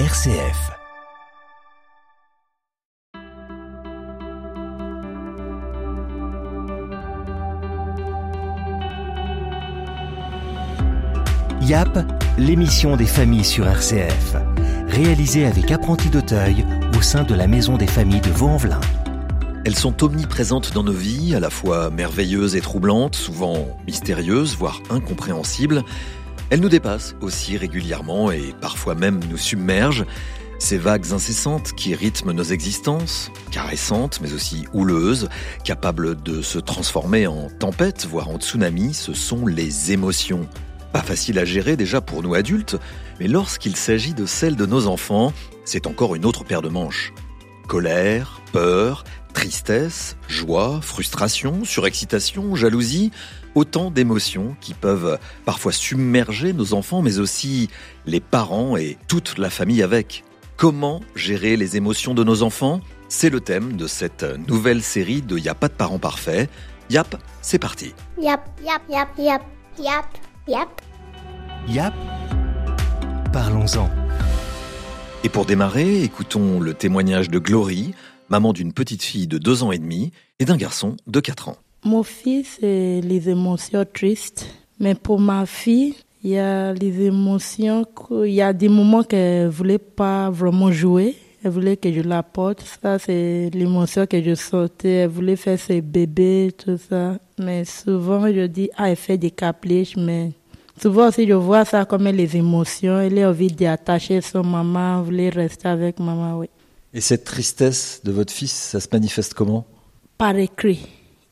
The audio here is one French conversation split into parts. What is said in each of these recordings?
RCF. YAP, l'émission des familles sur RCF, réalisée avec Apprenti d'Auteuil au sein de la Maison des familles de Vaux-en-Velin. Elles sont omniprésentes dans nos vies, à la fois merveilleuses et troublantes, souvent mystérieuses, voire incompréhensibles. Elles nous dépassent aussi régulièrement et parfois même nous submergent. Ces vagues incessantes qui rythment nos existences, caressantes mais aussi houleuses, capables de se transformer en tempête, voire en tsunami, ce sont les émotions. Pas facile à gérer déjà pour nous adultes, mais lorsqu'il s'agit de celles de nos enfants, c'est encore une autre paire de manches. Colère, peur, tristesse, joie, frustration, surexcitation, jalousie, autant d'émotions qui peuvent parfois submerger nos enfants, mais aussi les parents et toute la famille avec. Comment gérer les émotions de nos enfants? C'est le thème de cette nouvelle série de Y a pas de parents parfaits. Yap, c'est parti. Yap, yap, yap, yap, yap, yap. YAP, parlons-en. Et pour démarrer, écoutons le témoignage de Glory, maman d'une petite fille de 2 ans et demi et d'un garçon de 4 ans. Mon fils, c'est les émotions tristes. Mais pour ma fille, il y a les émotions, il a des moments qu'elle voulait pas vraiment jouer. Elle voulait que je la porte. Ça, c'est l'émotion que je sentais. Elle voulait faire ses bébés, tout ça. Mais souvent, je dis, ah, elle fait des caprices, mais souvent aussi, je vois ça comme les émotions. Elle a envie d'attacher son maman, elle voulait rester avec maman, oui. Et cette tristesse de votre fils, ça se manifeste comment? Par écrit.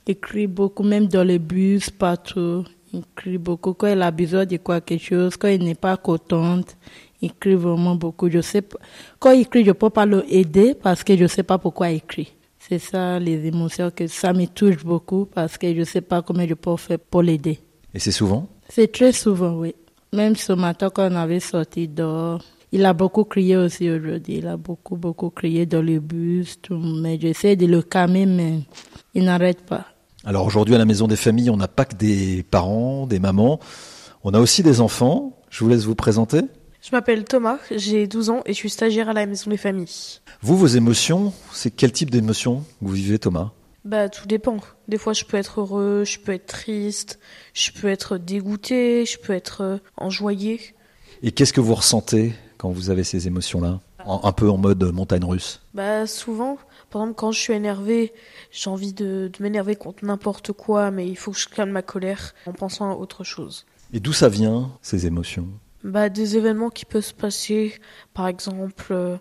Il crie beaucoup, même dans le bus, partout. Il crie beaucoup. Quand il a besoin de quelque chose, quand il n'est pas contente, il crie vraiment beaucoup. Je sais pas. Quand il crie, je peux pas l'aider parce que je sais pas pourquoi il crie. C'est ça, les émotions, que ça me touche beaucoup parce que je sais pas comment je peux faire pour l'aider. Et c'est souvent? C'est très souvent, oui. Même ce matin, quand on avait sorti dehors, il a beaucoup crié aussi aujourd'hui. Il a beaucoup, beaucoup crié dans le bus. Tout. Mais j'essaie de le calmer, mais il n'arrête pas. Alors aujourd'hui à la Maison des Familles, on n'a pas que des parents, des mamans, on a aussi des enfants. Je vous laisse vous présenter. Je m'appelle Thomas, j'ai 12 ans et je suis stagiaire à la maison des familles. Vous, vos émotions, c'est quel type d'émotions vous vivez Thomas? Bah tout dépend. Des fois je peux être heureux, je peux être triste, je peux être dégoûté, je peux être euh, enjoyé. Et qu'est-ce que vous ressentez quand vous avez ces émotions-là Un peu en mode montagne russe. Bah souvent, par exemple quand je suis énervé, j'ai envie de, de m'énerver contre n'importe quoi, mais il faut que je calme ma colère en pensant à autre chose. Et d'où ça vient, ces émotions? Bah des événements qui peuvent se passer, par exemple euh,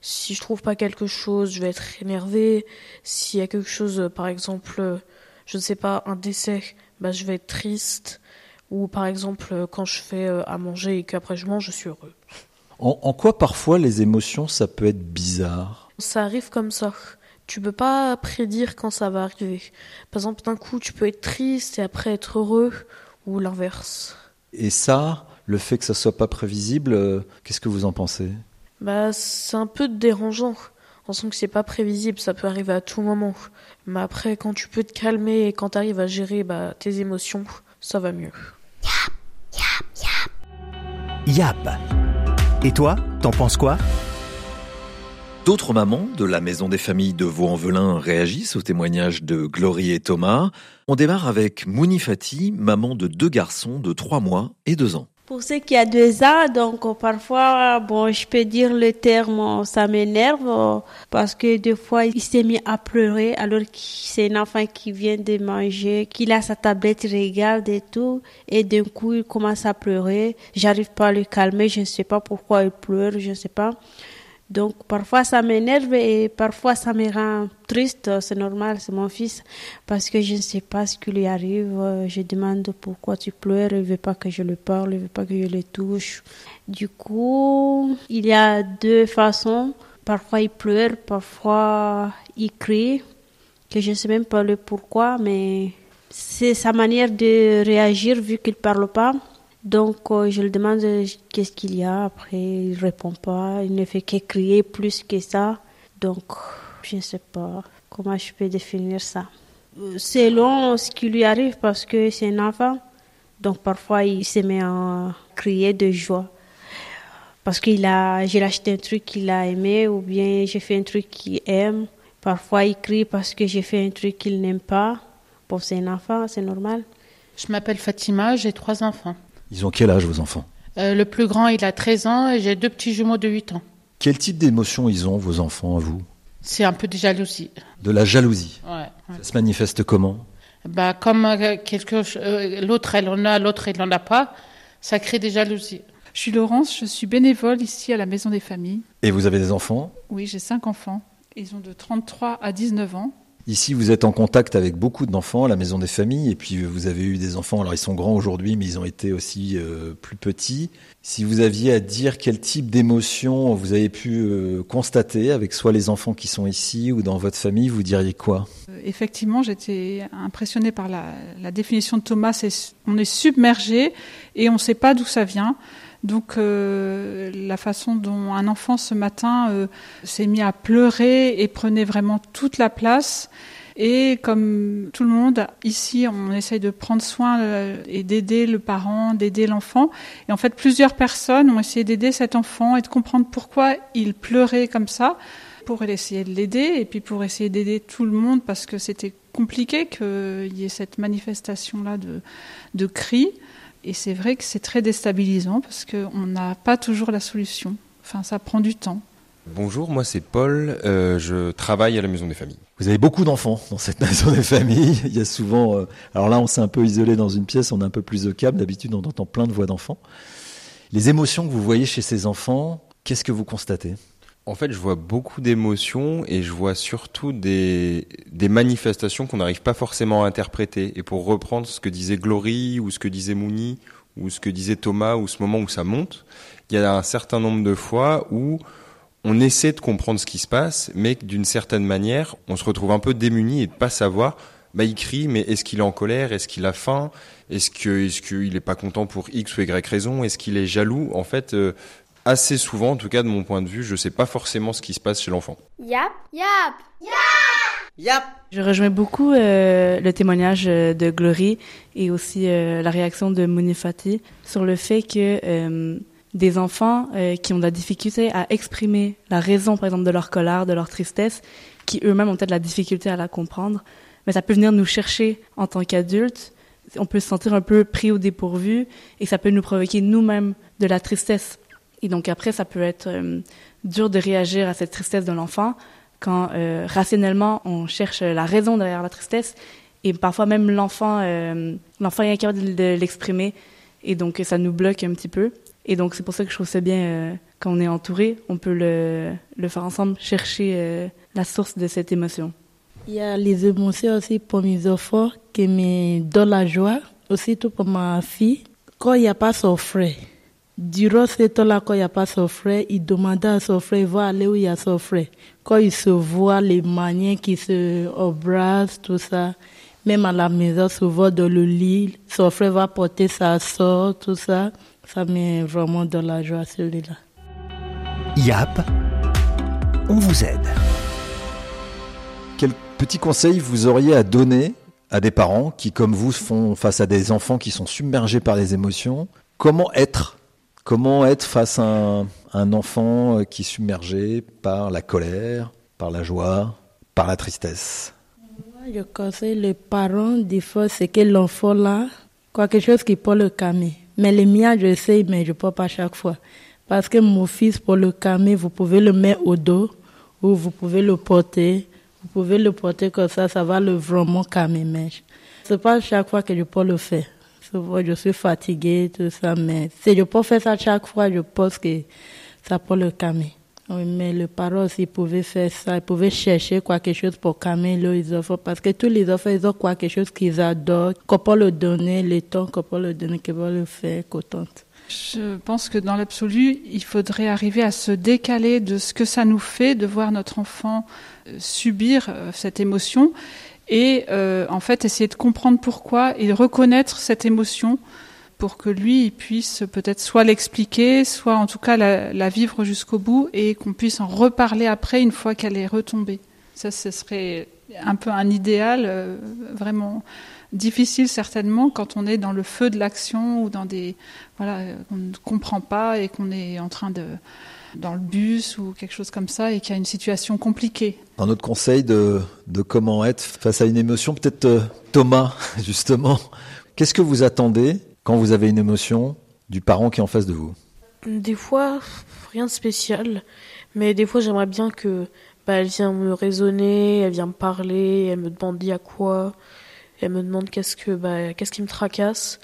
si je trouve pas quelque chose, je vais être énervé. S'il y a quelque chose, euh, par exemple, euh, je ne sais pas, un décès, bah je vais être triste. Ou par exemple, quand je fais à manger et qu'après je mange, je suis heureux. En, en quoi parfois les émotions, ça peut être bizarre? Ça arrive comme ça. Tu peux pas prédire quand ça va arriver. Par exemple, d'un coup, tu peux être triste et après être heureux, ou l'inverse. Et ça, le fait que ça soit pas prévisible, euh, qu'est-ce que vous en pensez? Bah, c'est un peu dérangeant. En sens que c'est pas prévisible, ça peut arriver à tout moment. Mais après, quand tu peux te calmer et quand tu arrives à gérer bah, tes émotions, ça va mieux. YAP. Et toi, t'en penses quoi D'autres mamans de la Maison des familles de Vaux-en-Velin réagissent au témoignage de Glory et Thomas. On démarre avec Mouni Fati, maman de deux garçons de 3 mois et 2 ans. Pour ceux qui a deux ans, donc euh, parfois, bon, je peux dire le terme, euh, ça m'énerve euh, parce que des fois, il s'est mis à pleurer alors que c'est un enfant qui vient de manger, qu'il a sa tablette, il regarde et tout, et d'un coup, il commence à pleurer. J'arrive pas à le calmer, je ne sais pas pourquoi il pleure, je ne sais pas. Donc parfois ça m'énerve et parfois ça me rend triste, c'est normal, c'est mon fils, parce que je ne sais pas ce qui lui arrive. Je demande pourquoi tu pleures, il veut pas que je le parle, il veut pas que je le touche. Du coup, il y a deux façons. Parfois il pleure, parfois il crie, que je ne sais même pas le pourquoi, mais c'est sa manière de réagir vu qu'il parle pas. Donc, euh, je lui demande euh, qu'est-ce qu'il y a? Après, il répond pas. Il ne fait que crier plus que ça. Donc, je ne sais pas comment je peux définir ça. Euh, Selon ce qui lui arrive, parce que c'est un enfant. Donc, parfois, il se met à crier de joie. parce qu'il a, j'ai acheté un truc qu'il a aimé ou bien j'ai fait un truc qu'il aime. Parfois, il crie parce que j'ai fait un truc qu'il n'aime pas. Bon, c'est un enfant, c'est normal. Je m'appelle Fatima, j'ai trois enfants. Ils ont quel âge vos enfants Euh, le plus grand, il a 13 ans et j'ai deux petits jumeaux de 8 ans. Quel type d'émotion ils ont vos enfants à vous C'est un peu de jalousie. De la jalousie. Ouais. ouais. Ça se manifeste comment Bah, comme euh, euh, l'autre, elle en a, l'autre, il n'en a pas, ça crée des jalousies. Je suis Laurence, je suis bénévole ici à la Maison des Familles. Et vous avez des enfants Oui, j'ai cinq enfants. Ils ont de 33 à 19 ans. Ici, vous êtes en contact avec beaucoup d'enfants à la maison des familles, et puis euh, vous avez eu des enfants, alors ils sont grands aujourd'hui, mais ils ont été aussi euh, plus petits. Si vous aviez à dire quel type d'émotion vous avez pu euh, constater avec soit les enfants qui sont ici ou dans votre famille, vous diriez quoi? Effectivement, j'étais impressionnée par la, définition de Thomas. On est submergé et on ne sait pas d'où ça vient. Donc, euh, la façon dont un enfant ce matin euh, s'est mis à pleurer et prenait vraiment toute la place. Et comme tout le monde, ici, on essaye de prendre soin euh, et d'aider le parent, d'aider l'enfant. Et en fait, plusieurs personnes ont essayé d'aider cet enfant et de comprendre pourquoi il pleurait comme ça, pour essayer de l'aider et puis pour essayer d'aider tout le monde parce que c'était compliqué qu'il y ait cette manifestation-là de, de cris. Et c'est vrai que c'est très déstabilisant parce qu'on n'a pas toujours la solution. Enfin, ça prend du temps. Bonjour, moi c'est Paul, euh, je travaille à la Maison des Familles. Vous avez beaucoup d'enfants dans cette maison des familles. Il y a souvent. euh, alors là, on s'est un peu isolé dans une pièce, on est un peu plus au câble. D'habitude, on entend plein de voix d'enfants. Les émotions que vous voyez chez ces enfants, qu'est-ce que vous constatez? En fait, je vois beaucoup d'émotions et je vois surtout des, des manifestations qu'on n'arrive pas forcément à interpréter. Et pour reprendre ce que disait Glory ou ce que disait Mouni ou ce que disait Thomas ou ce moment où ça monte, il y a un certain nombre de fois où on essaie de comprendre ce qui se passe, mais d'une certaine manière, on se retrouve un peu démuni et de pas savoir. Bah, il crie, mais est-ce qu'il est en colère? Est-ce qu'il a faim? Est-ce que est-ce qu'il est pas content pour X ou Y raison? Est-ce qu'il est jaloux? En fait, euh, assez souvent, en tout cas de mon point de vue, je sais pas forcément ce qui se passe chez l'enfant. Yap, yap. Je rejoins beaucoup euh, le témoignage euh, de Glory et aussi euh, la réaction de Mounifati sur le fait que euh, des enfants euh, qui ont de la difficulté à exprimer la raison, par exemple, de leur colère, de leur tristesse, qui eux-mêmes ont peut-être de la difficulté à la comprendre, mais ça peut venir nous chercher en tant qu'adultes. On peut se sentir un peu pris au dépourvu et ça peut nous provoquer nous-mêmes de la tristesse. Et donc après, ça peut être euh, dur de réagir à cette tristesse de l'enfant quand euh, rationnellement on cherche la raison derrière la tristesse. Et parfois même l'enfant euh, l'enfant est incapable de, l'exprimer. Et donc ça nous bloque un petit peu. Et donc c'est pour ça que je trouve ça bien quand on est entouré on peut le, faire ensemble chercher la source de cette émotion. Il y a les émotions aussi pour mes enfants qui me donnent la joie, aussi tout pour ma fille. Quand il n'y a pas son frère, durant ce temps-là, quand il n'y a pas son frère, il demande à son frère, il va aller où il y a son frère. Quand il se voit, les manières qui se embrassent, tout ça, même à la maison, souvent dans le lit, son frère va porter sa soeur, tout ça, ça met vraiment dans la joie celui-là. YAP, on vous aide. Quel petit conseil vous auriez à donner à des parents qui, comme vous, font face à des enfants qui sont submergés par les émotions? Comment être Comment être face à un, enfant euh, qui est submergé par la colère, par la joie, par la tristesse? Moi, je conseille les parents, des fois, c'est que l'enfant là, quelque chose qui peut le calmer. Mais les miens, je sais, mais je ne peux pas chaque fois. Parce que mon fils, pour le calmer, vous pouvez le mettre au dos ou vous pouvez le porter. Vous pouvez le porter comme ça, ça va le vraiment calmer. Mais c'est pas chaque fois que je peux le faire. Je suis fatiguée, tout ça, mais si je peux faire ça chaque fois, je pense que ça peut le calmer. Mais le parent aussi pouvait faire ça, il pouvait chercher quelque chose pour calmer les enfants, parce que tous les enfants, ils ont quelque chose qu'ils adorent, qu'on peut leur donner, le temps qu'on peut leur donner, qu'ils vont le faire, contente. Je pense que dans l'absolu, il faudrait arriver à se décaler de ce que ça nous fait de voir notre enfant euh, subir euh, cette émotion et euh, en fait essayer de comprendre pourquoi et reconnaître cette émotion pour que lui puisse peut-être soit l'expliquer, soit en tout cas la, la vivre jusqu'au bout et qu'on puisse en reparler après une fois qu'elle est retombée. Ça, ce serait un peu un idéal, euh, vraiment difficile certainement quand on est dans le feu de l'action ou dans des voilà on ne comprend pas et qu'on est en train de dans le bus ou quelque chose comme ça et qu'il y a une situation compliquée. Un autre conseil de, de comment être face à une émotion, peut-être euh, Thomas, justement. Qu'est-ce que vous attendez quand vous avez une émotion du parent qui est en face de vous? Des fois, rien de spécial, mais des fois j'aimerais bien que bah, elle vient me raisonner, elle vient me parler, elle me demande à quoi, elle me demande qu'est-ce que bah, qu'est-ce qui me tracasse.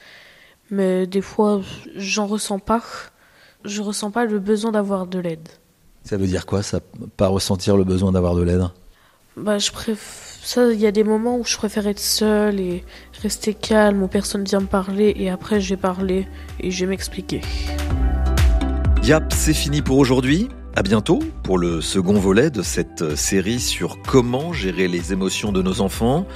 Mais des fois, j'en ressens pas. Je ressens pas le besoin d'avoir de l'aide. Ça veut dire quoi, ça, pas ressentir le besoin d'avoir de l'aide? Bah, je préfère. Ça, il y a des moments où je préfère être seule et rester calme, où personne vient me parler, et après je vais parler et je vais m'expliquer. Yap, c'est fini pour aujourd'hui. À bientôt pour le second volet de cette série sur comment gérer les émotions de nos enfants.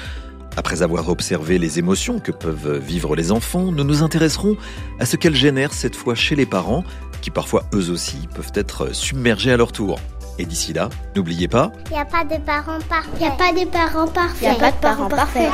Après avoir observé les émotions que peuvent vivre les enfants, nous nous intéresserons à ce qu'elles génèrent cette fois chez les parents, qui parfois eux aussi peuvent être submergés à leur tour. Et d'ici là, n'oubliez pas, Il n'y a pas de parents parfaits. Il n'y a pas de parents parfaits. Il n'y a pas de parents parfaits.